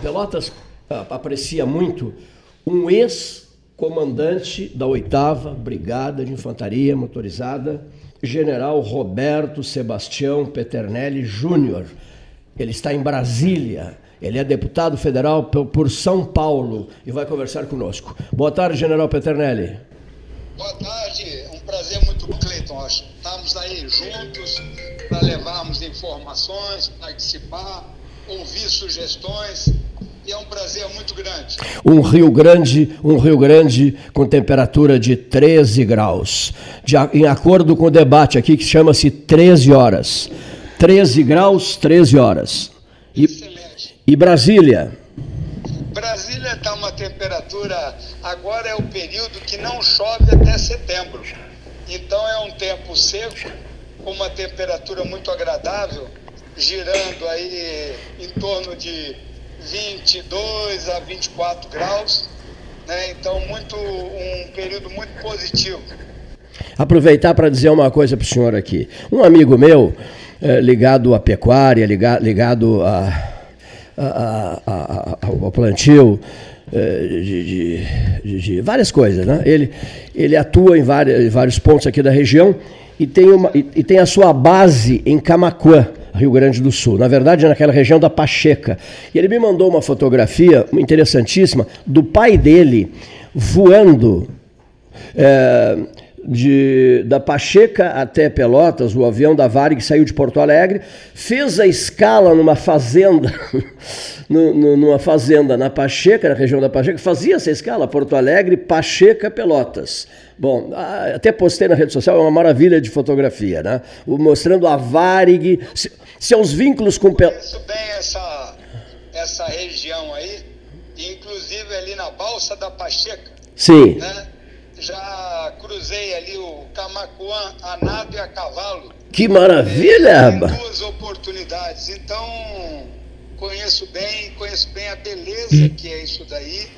Pelotas ah, aprecia muito um ex-comandante da 8 Brigada de Infantaria Motorizada, General Roberto Sebastião Peternelli Júnior. Ele está em Brasília. Ele é deputado federal por São Paulo e vai conversar conosco. Boa tarde, General Peternelli. Boa tarde, um prazer muito bom, Cleiton. Estamos aí juntos para levarmos informações, participar, ouvir sugestões e é um prazer muito grande. Um Rio Grande, um Rio Grande com temperatura de 13 graus. De, em acordo com o debate aqui que chama-se 13 horas. 13 graus, 13 horas. E, Excelente. E Brasília? Brasília está uma temperatura, agora é o período que não chove até setembro. Então é um tempo seco, com uma temperatura muito agradável, girando aí em torno de 22 a 24 graus, né? então muito um período muito positivo. Aproveitar para dizer uma coisa para o senhor aqui. Um amigo meu, é, ligado à pecuária, ligado, ligado a, a, a, ao plantio, é, de, de, de, várias coisas. Né? Ele, ele atua em, várias, em vários pontos aqui da região e tem, uma, e, e tem a sua base em Camacuã. Rio Grande do Sul, na verdade naquela região da Pacheca. E ele me mandou uma fotografia interessantíssima do pai dele voando é, de, da Pacheca até Pelotas, o avião da Varig saiu de Porto Alegre, fez a escala numa fazenda, numa fazenda na Pacheca, na região da Pacheca, fazia essa escala, Porto Alegre, Pacheca, Pelotas. Bom, até postei na rede social, é uma maravilha de fotografia, né? Mostrando a Varig, seus vínculos com... Conheço bem essa, essa região aí, inclusive ali na Balsa da Pacheca. Sim. Né? Já cruzei ali o Camacuã a nado e a cavalo. Que maravilha, Em duas oportunidades. Então, conheço bem, conheço bem a beleza que é isso daí.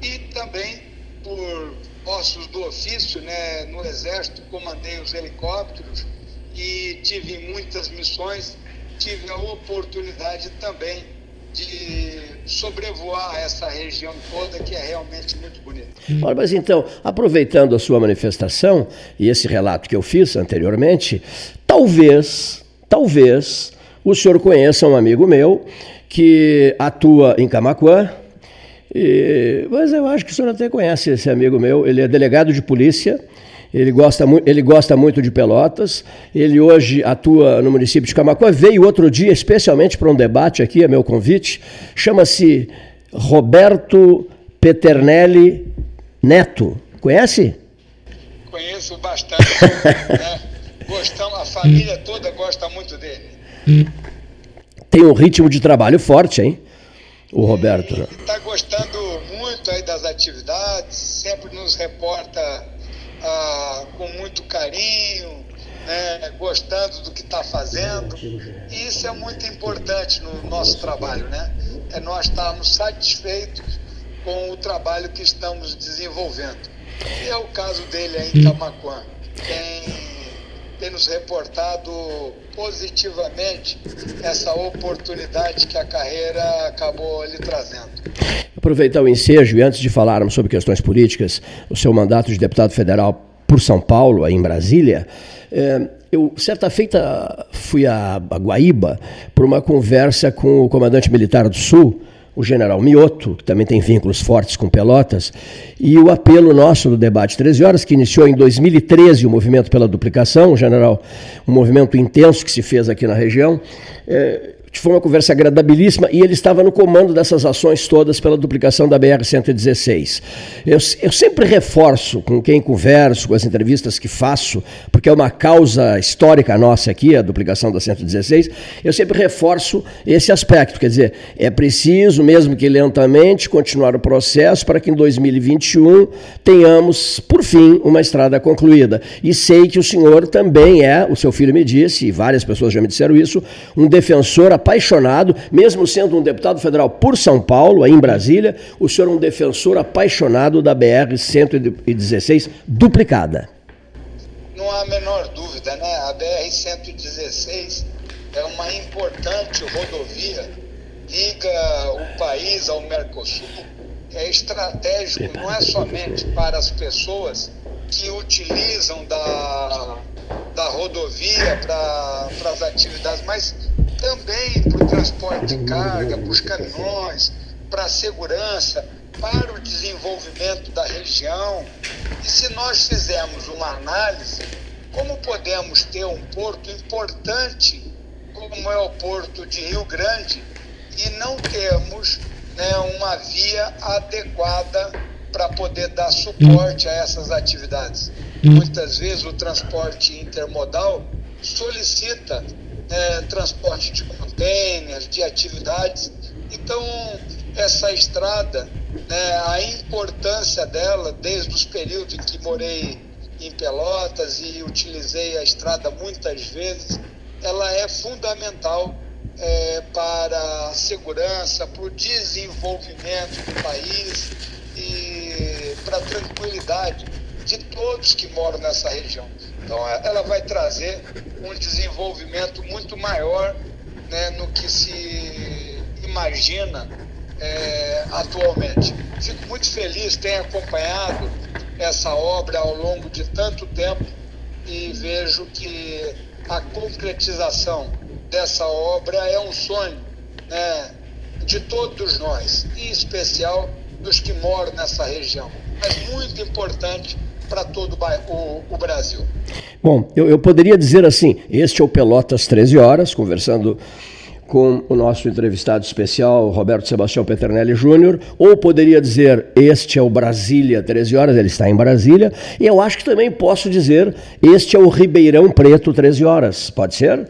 E também por ossos do ofício, né, no exército comandei os helicópteros e tive muitas missões. Tive a oportunidade também de sobrevoar essa região toda que é realmente muito bonita. Olha, mas então, aproveitando a sua manifestação e esse relato que eu fiz anteriormente, talvez, talvez o senhor conheça um amigo meu que atua em Camacuã, e, mas eu acho que o senhor até conhece esse amigo meu, ele é delegado de polícia ele gosta, ele gosta muito de Pelotas, ele hoje atua no município de Camacuã, veio outro dia especialmente para um debate aqui, é meu convite, chama-se Roberto Peternelli Neto. Conhece? Conheço bastante, né? Gostamos, a família toda gosta muito dele. Tem um ritmo de trabalho forte, hein? O Roberto. Está gostando muito aí das atividades, sempre nos reporta ah, com muito carinho, né, gostando do que está fazendo. E isso é muito importante no nosso trabalho, né? É nós estarmos satisfeitos com o trabalho que estamos desenvolvendo. E é o caso dele aí em Camacuã. Tem, tem nos reportado positivamente essa oportunidade que a carreira acabou lhe trazendo. Aproveitar o ensejo e antes de falarmos sobre questões políticas, o seu mandato de deputado federal por São Paulo, aí em Brasília, é, eu, certa feita, fui a, Guaíba por uma conversa com o comandante militar do Sul, o general Mioto, que também tem vínculos fortes com Pelotas, e o apelo nosso do debate 13 horas, que iniciou em 2013 o movimento pela duplicação, general, um movimento intenso que se fez aqui na região. É, foi uma conversa agradabilíssima e ele estava no comando dessas ações todas pela duplicação da BR-116. Eu, eu, sempre reforço com quem converso, com as entrevistas que faço, porque é uma causa histórica nossa aqui, a duplicação da 116, eu sempre reforço esse aspecto. Quer dizer, é preciso, mesmo que lentamente, continuar o processo para que em 2021 tenhamos, por fim, uma estrada concluída. E sei que o senhor também é, o seu filho me disse, e várias pessoas já me disseram isso, um defensor apaixonado, mesmo sendo um deputado federal por São Paulo, aí em Brasília, o senhor é um defensor apaixonado da BR-116 duplicada. Não há a menor dúvida, né? A BR-116 é uma importante rodovia liga o país ao Mercosul é estratégico, não é somente para as pessoas que utilizam da, da rodovia para as atividades, mas também para o transporte de carga, para os caminhões, para a segurança, para o desenvolvimento da região. E se nós fizermos uma análise, como podemos ter um porto importante, como é o porto de Rio Grande, e não temos né, uma via adequada para poder dar suporte a essas atividades. Muitas vezes o transporte intermodal solicita né, transporte de contêineres, de atividades. Então, essa estrada, né, a importância dela, desde os períodos em que morei em Pelotas e utilizei a estrada muitas vezes, ela é fundamental é, para a segurança, para o desenvolvimento do país e para a tranquilidade de todos que moram nessa região. Então, ela vai trazer um desenvolvimento muito maior né, no que se imagina é, atualmente. Fico muito feliz, tenho acompanhado essa obra ao longo de tanto tempo e vejo que a concretização dessa obra é um sonho né, de todos nós, em especial dos que moram nessa região, mas muito importante para todo o, o, Brasil. Bom, eu, eu poderia dizer assim: este é o Pelotas 13 Horas, conversando com o nosso entrevistado especial, Roberto Sebastião Peternelli Júnior, ou poderia dizer, este é o Brasília 13 horas, ele está em Brasília, e eu acho que também posso dizer, este é o Ribeirão Preto 13 horas, pode ser?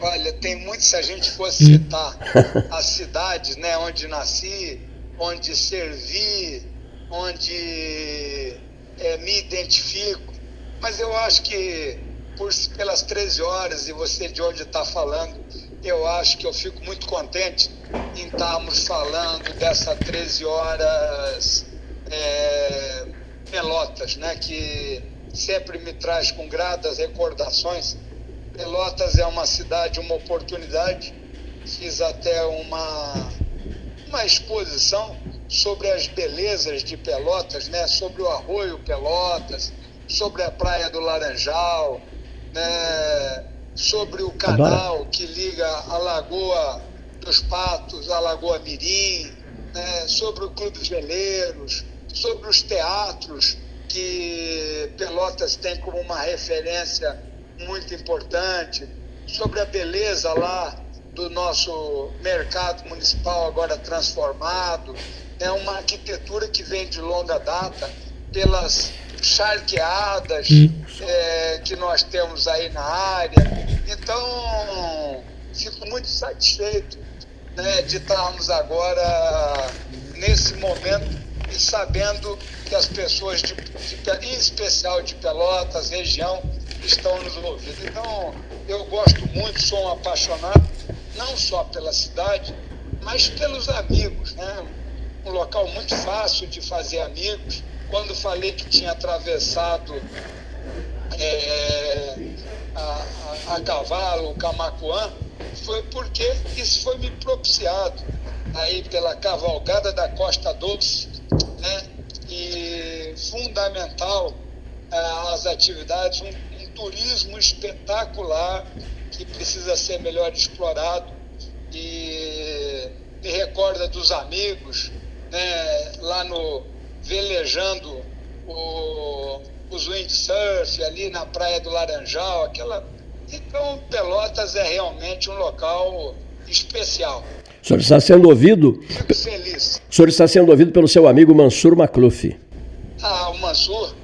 Olha, tem muito, se a gente fosse citar as cidades, né, onde nasci, onde servi, onde é, me identifico, mas eu acho que por, pelas 13 horas e você de onde está falando, eu acho que eu fico muito contente em estarmos falando dessa 13 horas é, Pelotas, né, que sempre me traz com gratas recordações. Pelotas é uma cidade, uma oportunidade. Fiz até uma, uma exposição sobre as belezas de Pelotas, né, sobre o arroio Pelotas, sobre a praia do Laranjal, né, sobre o canal que liga a Lagoa dos Patos à Lagoa Mirim, né, sobre o Clube dos Veleiros, sobre os teatros que Pelotas tem como uma referência muito importante, sobre a beleza lá do nosso mercado municipal agora transformado, é uma arquitetura que vem de longa data pelas charqueadas é, que nós temos aí na área. Então, fico muito satisfeito né, de estarmos agora nesse momento e sabendo que as pessoas, de, de, em especial de Pelotas, região, estão nos ouvindo. Então, eu gosto muito, sou um apaixonado, não só pela cidade, mas pelos amigos. Né? Um local muito fácil de fazer amigos quando falei que tinha atravessado é, a, a, a, cavalo o Camacuã, foi porque isso foi me propiciado aí pela cavalgada da Costa Doce, né? E fundamental é, as atividades, um, um turismo espetacular que precisa ser melhor explorado e me recorda dos amigos, né, lá no velejando o, os windsurf ali na Praia do Laranjal, aquela. Então, Pelotas é realmente um local especial. O senhor está sendo ouvido. Fico feliz. O senhor está sendo ouvido pelo seu amigo Mansur Macluf. Ah, o Mansur,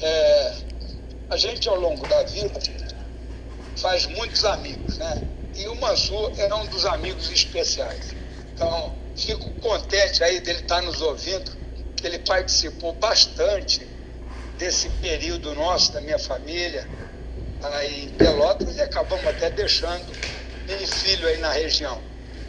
é, a gente ao longo da vida faz muitos amigos, né? E o Mansur é um dos amigos especiais. Então, fico contente aí dele estar nos ouvindo ele participou bastante desse período nosso, da minha família, aí em Pelotas, e acabamos até deixando um filho aí na região.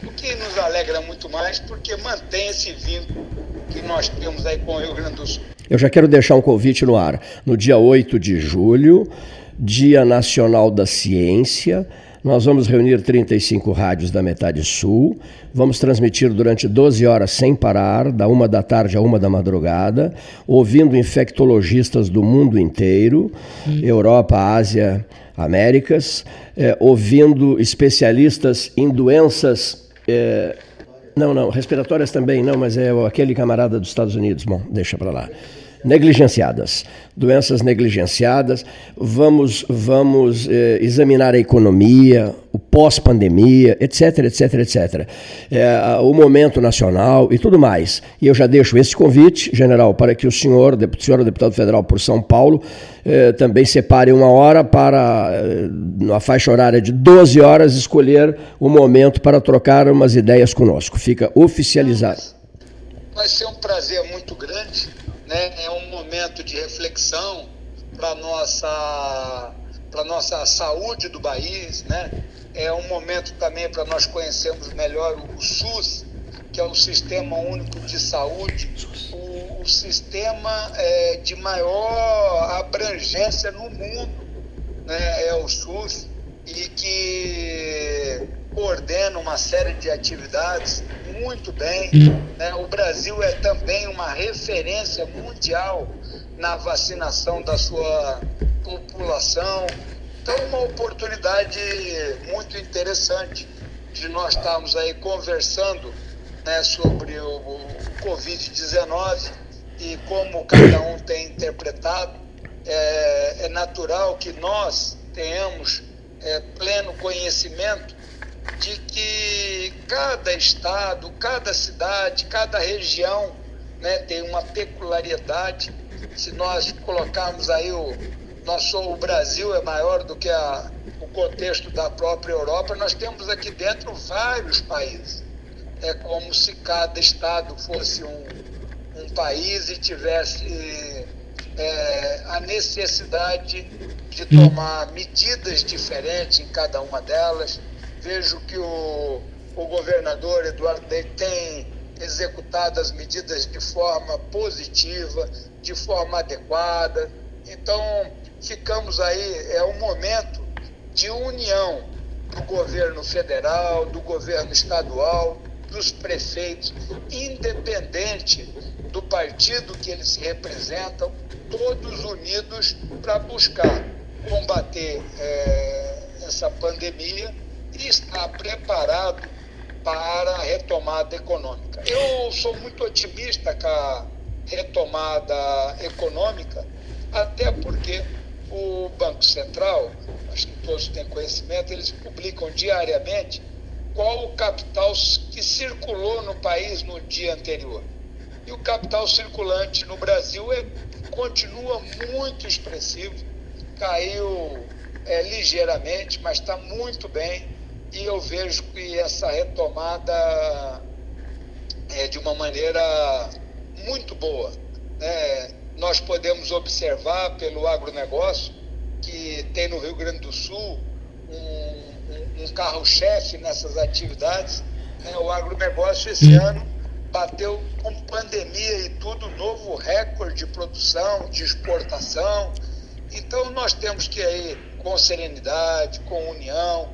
O que nos alegra muito mais, porque mantém esse vínculo que nós temos aí com o Rio Grande do Sul. Eu já quero deixar um convite no ar. No dia 8 de julho, Dia Nacional da Ciência, Nós vamos reunir 35 rádios da metade sul. Vamos transmitir durante 12 horas sem parar, da uma da tarde a uma da madrugada, ouvindo infectologistas do mundo inteiro, hum. Europa, Ásia, Américas, é, ouvindo especialistas em doenças. É, não, não, respiratórias também não, mas é aquele camarada dos Estados Unidos. Bom, deixa para lá negligenciadas, doenças negligenciadas. Vamos, vamos eh, examinar a economia, o pós-pandemia, etc, etc, etc. É, o momento nacional e tudo mais. E eu já deixo esse convite, general, para que o senhor, senhor deputado federal por São Paulo, eh, também separe uma hora para, eh, na faixa horária de 12 horas, escolher o momento para trocar umas ideias conosco. Fica oficializado. Vai ser um prazer muito grande momento de reflexão para nossa para nossa saúde do país, né? É um momento também para nós conhecermos melhor o SUS, que é o Sistema Único de Saúde, o, o sistema é, de maior abrangência no mundo, né? É o SUS e que coordena uma série de atividades muito bem. Né? O Brasil é também uma referência mundial na vacinação da sua população. Então, uma oportunidade muito interessante de nós estarmos aí conversando né, sobre o, o Covid-19 e como cada um tem interpretado. É, é natural que nós tenhamos é, pleno conhecimento de que cada estado, cada cidade, cada região né, tem uma peculiaridade. Se nós colocarmos aí o nosso o Brasil é maior do que a, o contexto da própria Europa, nós temos aqui dentro vários países. É como se cada estado fosse um, um país e tivesse é, a necessidade de tomar medidas diferentes em cada uma delas vejo que o, o governador Eduardo Leite tem executado as medidas de forma positiva, de forma adequada. Então, ficamos aí, é um momento de união do governo federal, do governo estadual, dos prefeitos, independente do partido que eles representam, todos unidos para buscar combater é, essa pandemia e está preparado para a retomada econômica. Eu sou muito otimista com a retomada econômica, até porque o Banco Central, acho que todos têm conhecimento, eles publicam diariamente qual o capital que circulou no país no dia anterior. E o capital circulante no Brasil é, continua muito expressivo, caiu é, ligeiramente, mas está muito bem e eu vejo que essa retomada é de uma maneira muito boa. Né? Nós podemos observar pelo agronegócio que tem no Rio Grande do Sul um, carro-chefe nessas atividades. Né? O agronegócio esse ano bateu com pandemia e tudo novo recorde de produção, de exportação. Então nós temos que ir com serenidade, com união,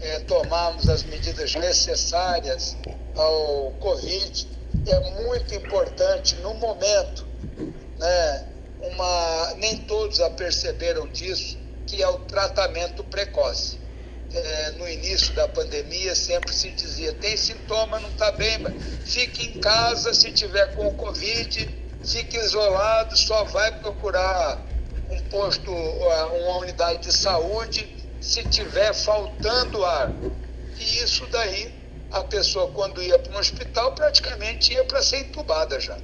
é, tomarmos as medidas necessárias ao Covid. É muito importante no momento, né, uma, nem todos aperceberam disso, que é o tratamento precoce. É, no início da pandemia sempre se dizia, tem sintoma, não está bem, fique em casa se tiver com o Covid, fique isolado, só vai procurar um posto, uma unidade de saúde se tiver faltando ar. E isso daí, a pessoa quando ia para um hospital praticamente ia para ser entubada já.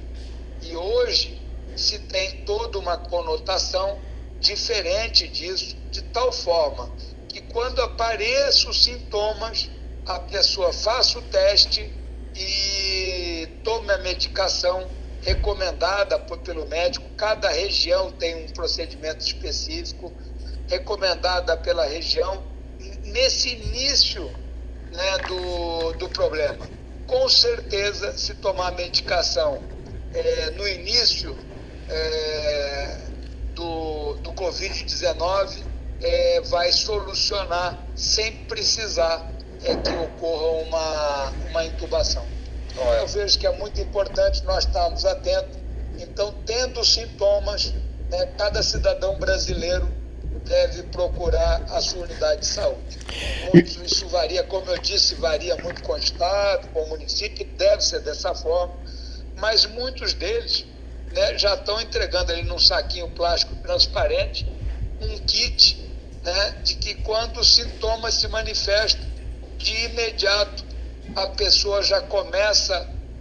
E hoje se tem toda uma conotação diferente disso, de tal forma que quando apareçam os sintomas, a pessoa faça o teste e tome a medicação recomendada pelo médico. Cada região tem um procedimento específico recomendada pela região nesse início né, do, do problema. Com certeza, se tomar medicação é, no início é, do, do Covid-19, é, vai solucionar sem precisar é, que ocorra uma, uma intubação. Então, eu vejo que é muito importante nós estarmos atentos. Então, tendo sintomas, né, cada cidadão brasileiro deve procurar a sua unidade de saúde. Isso varia, como eu disse, varia muito com o Estado, com o município, deve ser dessa forma, mas muitos deles né, já estão entregando ali num saquinho plástico transparente um kit né, de que quando os sintomas se manifestam, de imediato a pessoa já começa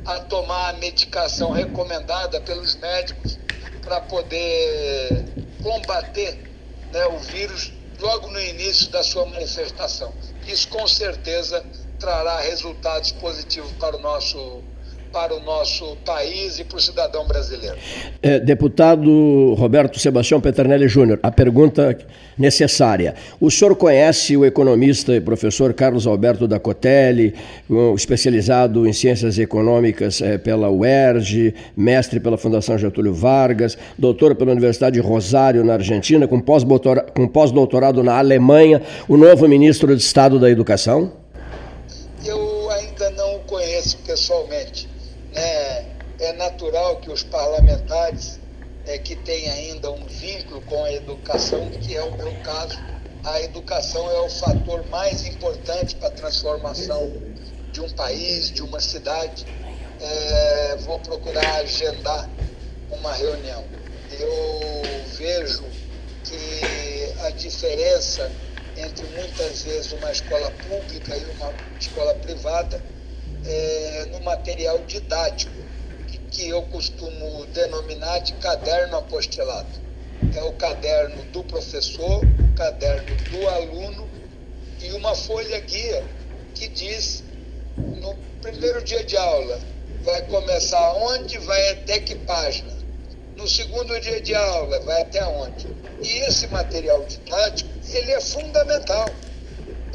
a tomar a medicação recomendada pelos médicos para poder combater né, o vírus logo no início da sua manifestação. Isso com certeza trará resultados positivos para o nosso para o nosso país e para o cidadão brasileiro. É, deputado Roberto Sebastião Peternelli Júnior, a pergunta necessária. O senhor conhece o economista e professor Carlos Alberto da Cotelli, especializado em ciências econômicas é, pela UERJ, mestre pela Fundação Getúlio Vargas, doutor pela Universidade de Rosário, na Argentina, com pós-doutorado na Alemanha, o novo ministro de Estado da Educação? Eu ainda não o conheço pessoalmente é, natural que os parlamentares é, que têm ainda um vínculo com a educação, que é o meu caso, a educação é o fator mais importante para a transformação de um país, de uma cidade. É, vou procurar agendar uma reunião. Eu vejo que a diferença entre muitas vezes uma escola pública e uma escola privada é, no material didático, que, eu costumo denominar de caderno apostilado. É o caderno do professor, o caderno do aluno e uma folha guia que diz no primeiro dia de aula vai começar onde, vai até que página. No segundo dia de aula vai até onde. E esse material didático, ele é fundamental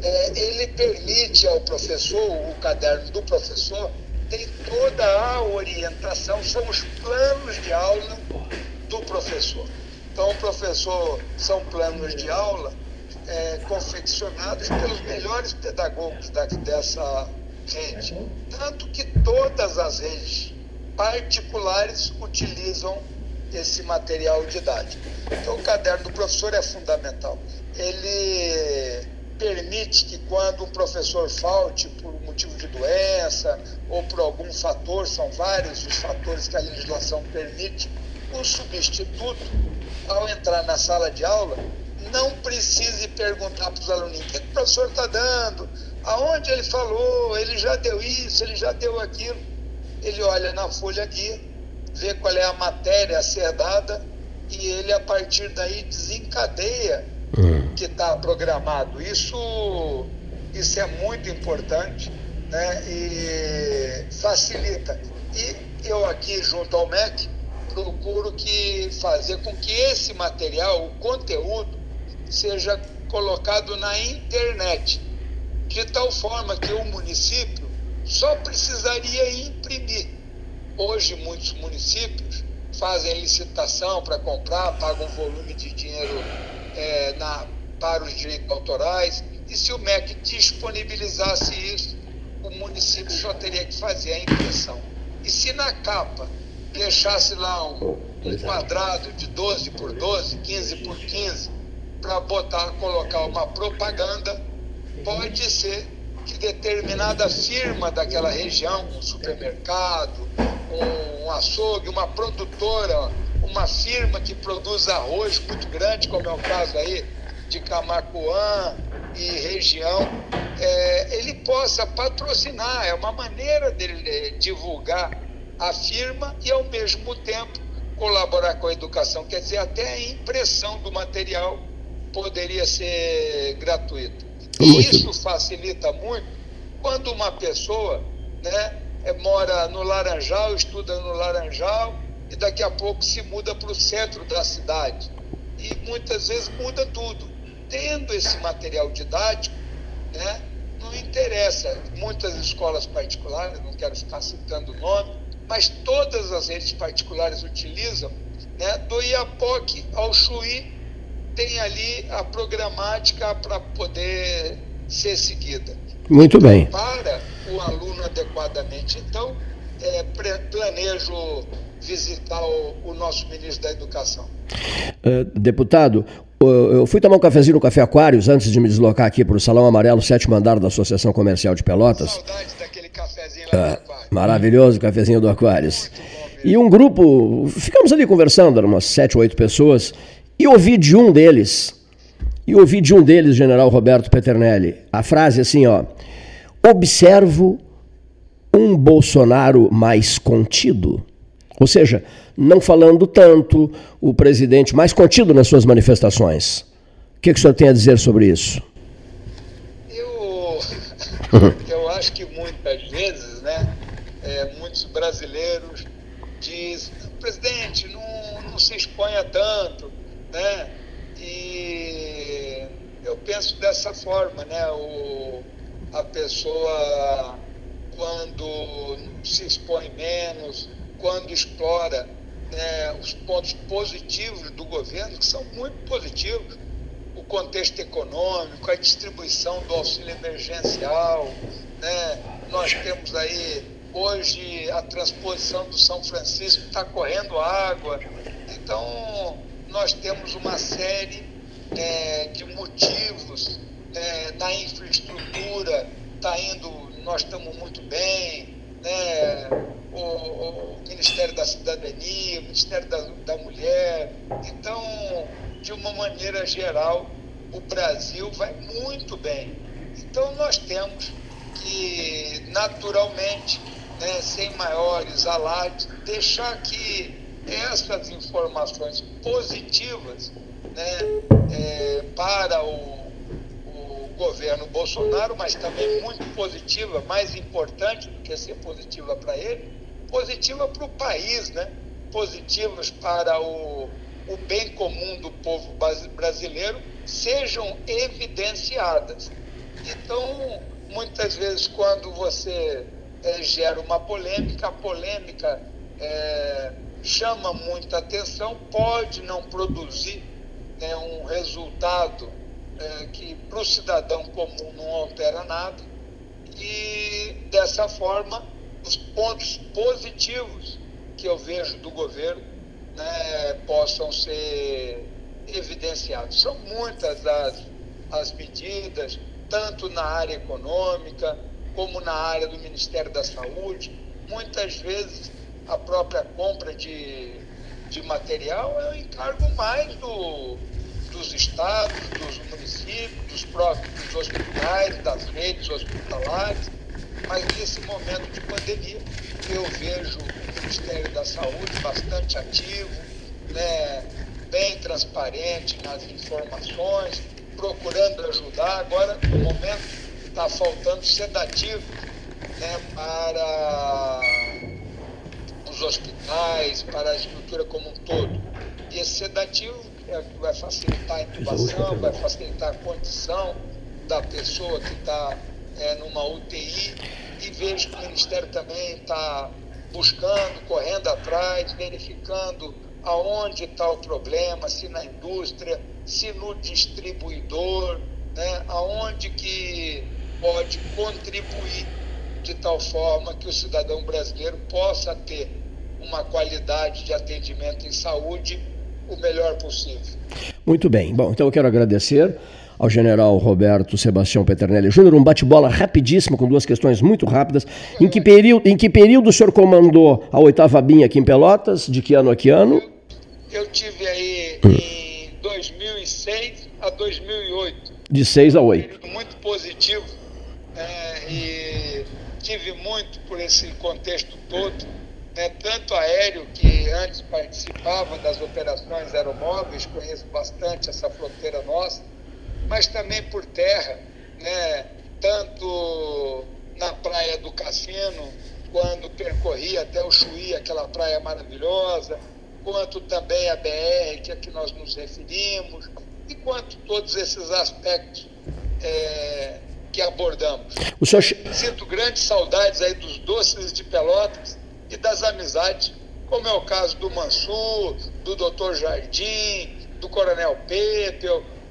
é, ele permite ao professor, o caderno do professor, tem toda a orientação, são os planos de aula do professor. Então, o professor são planos de aula é, confeccionados pelos melhores pedagogos da, dessa rede. Tanto que todas as redes particulares utilizam esse material didático. Então, o caderno do professor é fundamental. Ele permite que quando um professor falte por motivo de doença ou por algum fator, são vários os fatores que a legislação permite, o substituto, ao entrar na sala de aula, não precise perguntar para os alunos o que o professor está dando, aonde ele falou, ele já deu isso, ele já deu aquilo. Ele olha na folha guia, vê qual é a matéria a ser dada e ele, a partir daí, desencadeia Hum. que está programado. Isso, isso é muito importante né? e facilita. E eu aqui junto ao MEC procuro que fazer com que esse material, o conteúdo, seja colocado na internet, de tal forma que o município só precisaria imprimir. Hoje muitos municípios fazem licitação para comprar, pagam um volume de dinheiro é, na, para os direitos autorais, e se o MEC disponibilizasse isso, o município só teria que fazer a impressão. E se na capa deixasse lá um, um quadrado de 12 por 12, 15 por 15, para botar, colocar uma propaganda, pode ser que determinada firma daquela região, um supermercado, um açougue, uma produtora, uma firma que produz arroz muito grande, como é o caso aí de Camacuã e região, é, ele possa patrocinar. É uma maneira dele divulgar a firma e, ao mesmo tempo, colaborar com a educação. Quer dizer, até a impressão do material poderia ser gratuita. E isso facilita muito quando uma pessoa né, é, mora no Laranjal, estuda no Laranjal, e daqui a pouco se muda para o centro da cidade. E muitas vezes muda tudo. Tendo esse material didático, né, não interessa. Muitas escolas particulares, não quero ficar citando o nome, mas todas as redes particulares utilizam, né, do Iapoque ao Chuí, tem ali a programática para poder ser seguida. Muito bem. Para o aluno adequadamente. Então, é, planejo visitar o, o, nosso ministro da Educação. Uh, deputado, eu fui tomar um cafezinho no Café Aquários antes de me deslocar aqui para o Salão Amarelo, sétimo andar da Associação Comercial de Pelotas. Saudade daquele cafezinho lá do Aquário. Maravilhoso cafezinho do Aquários. E um grupo, ficamos ali conversando, eram umas sete ou oito pessoas, e ouvi de um deles, e ouvi de um deles, general Roberto Peternelli, a frase assim, ó, observo um Bolsonaro mais contido. Ou seja, não falando tanto, o presidente mais contido nas suas manifestações. O que, que o senhor tem a dizer sobre isso? Eu, eu acho que muitas vezes, né, é, muitos brasileiros dizem, presidente, não, não se exponha tanto, né? E eu penso dessa forma, né? O, a pessoa quando se expõe menos, quando explora né, os pontos positivos do governo, que são muito positivos, o contexto econômico, a distribuição do auxílio emergencial, né? nós temos aí hoje a transposição do São Francisco está correndo água, então nós temos uma série é, de motivos é, na infraestrutura, está indo, nós estamos muito bem, né? o, o, Ministério da Cidadania, o Ministério da, da Mulher. Então, de uma maneira geral, o Brasil vai muito bem. Então, nós temos que, naturalmente, né, sem maiores alardes, deixar que essas informações positivas né, é, para o governo Bolsonaro, mas também muito positiva, mais importante do que ser positiva para ele, positiva para o país, né? positivas para o, o bem comum do povo brasileiro, sejam evidenciadas. Então, muitas vezes, quando você é, gera uma polêmica, a polêmica é, chama muita atenção, pode não produzir né, um resultado é, que para o cidadão comum não altera nada, e dessa forma os pontos positivos que eu vejo do governo né, possam ser evidenciados. São muitas as, as medidas, tanto na área econômica como na área do Ministério da Saúde. Muitas vezes a própria compra de, de material é o encargo mais do, dos estados, dos municípios, dos próprios hospitais, das redes hospitalares, mas nesse momento de pandemia eu vejo o Ministério da Saúde bastante ativo, né, bem transparente nas informações, procurando ajudar. Agora, no momento, está faltando sedativo né, para os hospitais, para a estrutura como um todo. E esse sedativo vai facilitar a intubação, vai facilitar a condição da pessoa que está é, numa UTI. E vejo que o Ministério também está buscando, correndo atrás, verificando aonde está o problema, se na indústria, se no distribuidor, né, aonde que pode contribuir de tal forma que o cidadão brasileiro possa ter uma qualidade de atendimento em saúde o melhor possível. Muito bem. Bom, então eu quero agradecer ao general Roberto Sebastião Peternelli Júnior, um bate-bola rapidíssimo, com duas questões muito rápidas. Em que, período, em que período o senhor comandou a oitava BIM aqui em Pelotas? De que ano a que ano? Eu tive aí em 2006 a 2008. De 6 a 8. Muito positivo. É, e tive muito por esse contexto todo né, tanto aéreo, que antes participava das operações aeromóveis, conheço bastante essa fronteira nossa, mas também por terra, né, tanto na praia do Cassino, quando percorri até o Chuí, aquela praia maravilhosa, quanto também a BR, que é que nós nos referimos, e quanto todos esses aspectos é, que abordamos. Senhor... Sinto grandes saudades aí dos doces de Pelotas, e das amizades, como é o caso do Mansur, do Dr. Jardim, do Coronel Pepe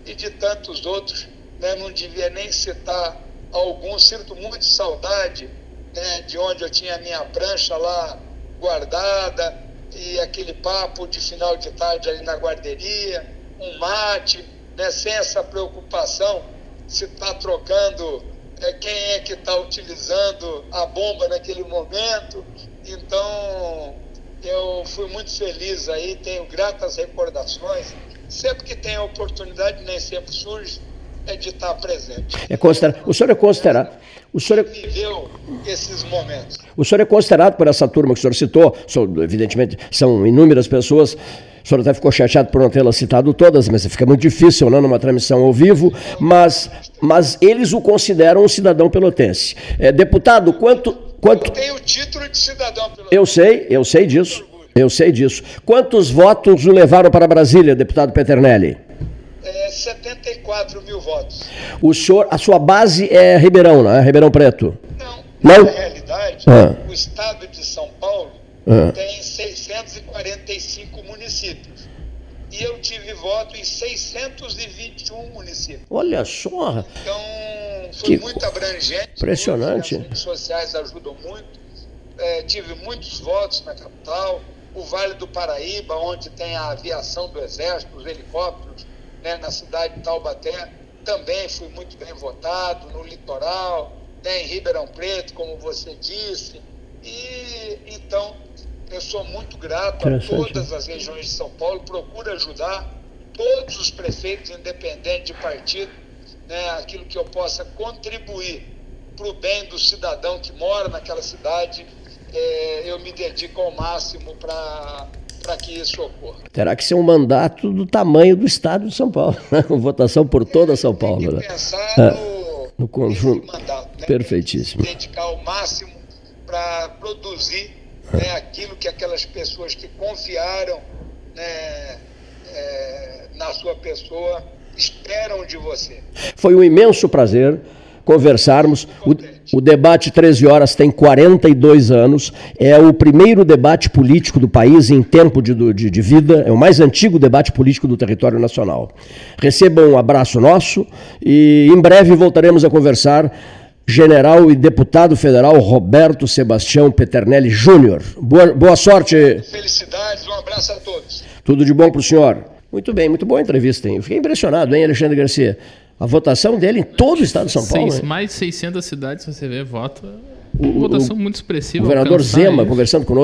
e de tantos outros. Né? Não devia nem citar alguns. Sinto muito saudade né? de onde eu tinha a minha prancha lá guardada e aquele papo de final de tarde ali na guarderia, um mate, né? sem essa preocupação se está trocando quem é que está utilizando a bomba naquele momento. Então, eu fui muito feliz aí, tenho gratas recordações. Sempre que tem a oportunidade, nem sempre surge, é de estar presente. É considerado, o senhor é considerado. O senhor é, viveu esses momentos. O senhor é considerado por essa turma que o senhor citou, evidentemente são inúmeras pessoas. O senhor até ficou chateado por não tê-las citado todas, mas fica muito difícil não, numa transmissão ao vivo. Mas, mas eles o consideram um cidadão pelotense. É, deputado, quanto. quanto... Eu tenho o título de cidadão pelotense. Eu sei, eu sei disso. Eu sei disso. Quantos votos o levaram para Brasília, deputado Peternelli? É, 74 mil votos. O senhor, a sua base é Ribeirão, não é? Ribeirão Preto? Não. Não? Na realidade, ah. o estado de São Paulo ah. tem 645 municípios. E eu tive voto em 621 municípios. Olha só! Então, foi que muito abrangente. Impressionante. As redes sociais ajudam muito. É, tive muitos votos na capital. O Vale do Paraíba, onde tem a aviação do Exército, os helicópteros, né, na cidade de Taubaté, também fui muito bem votado. No litoral, né, em Ribeirão Preto, como você disse. E então eu sou muito grato a todas as regiões de São Paulo, procuro ajudar todos os prefeitos, independente de partido, né, aquilo que eu possa contribuir para o bem do cidadão que mora naquela cidade, é, eu me dedico ao máximo para para que isso ocorra. Terá que ser um mandato do tamanho do Estado de São Paulo, né? votação por toda São Paulo. Tem que né? pensar é, no, no conjunto. Mandato, né? Perfeitíssimo. Dedicar o máximo para produzir né, aquilo que aquelas pessoas que confiaram né, é, na sua pessoa esperam de você. Foi um imenso prazer conversarmos. O, o, debate 13 horas tem 42 anos, é o primeiro debate político do país em tempo de, de, de, vida, é o mais antigo debate político do território nacional. Recebam um abraço nosso e em breve voltaremos a conversar general e deputado federal Roberto Sebastião Peternelli Júnior. Boa, boa sorte. Felicidades, um abraço a todos. Tudo de bom para o senhor. Muito bem, muito boa a entrevista. Hein? Eu fiquei impressionado, hein, Alexandre Garcia? A votação dele em todo o estado de São Paulo. Seis, mais de 600 cidades, você vê, voto. O, votação muito expressiva. O governador Zema, conversando conosco.